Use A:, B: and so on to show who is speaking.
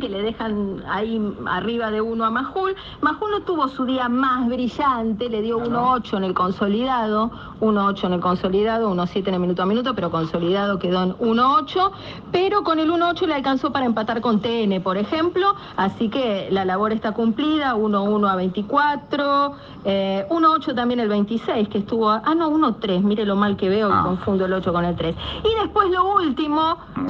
A: que le dejan ahí arriba de uno a Majul. Majul no tuvo su día más brillante, le dio 1.8 en el consolidado, 1.8 en el consolidado, 1.7 en el minuto a minuto, pero consolidado quedó en 1.8, pero con el 1.8 le alcanzó para empatar con TN, por ejemplo, así que la labor está cumplida, 1.1 a 24, 1.8 eh, también el 26, que estuvo, ah no, 1.3, mire lo mal que veo,
B: Ah.
A: confundo el 8 con el 3. Y después lo último,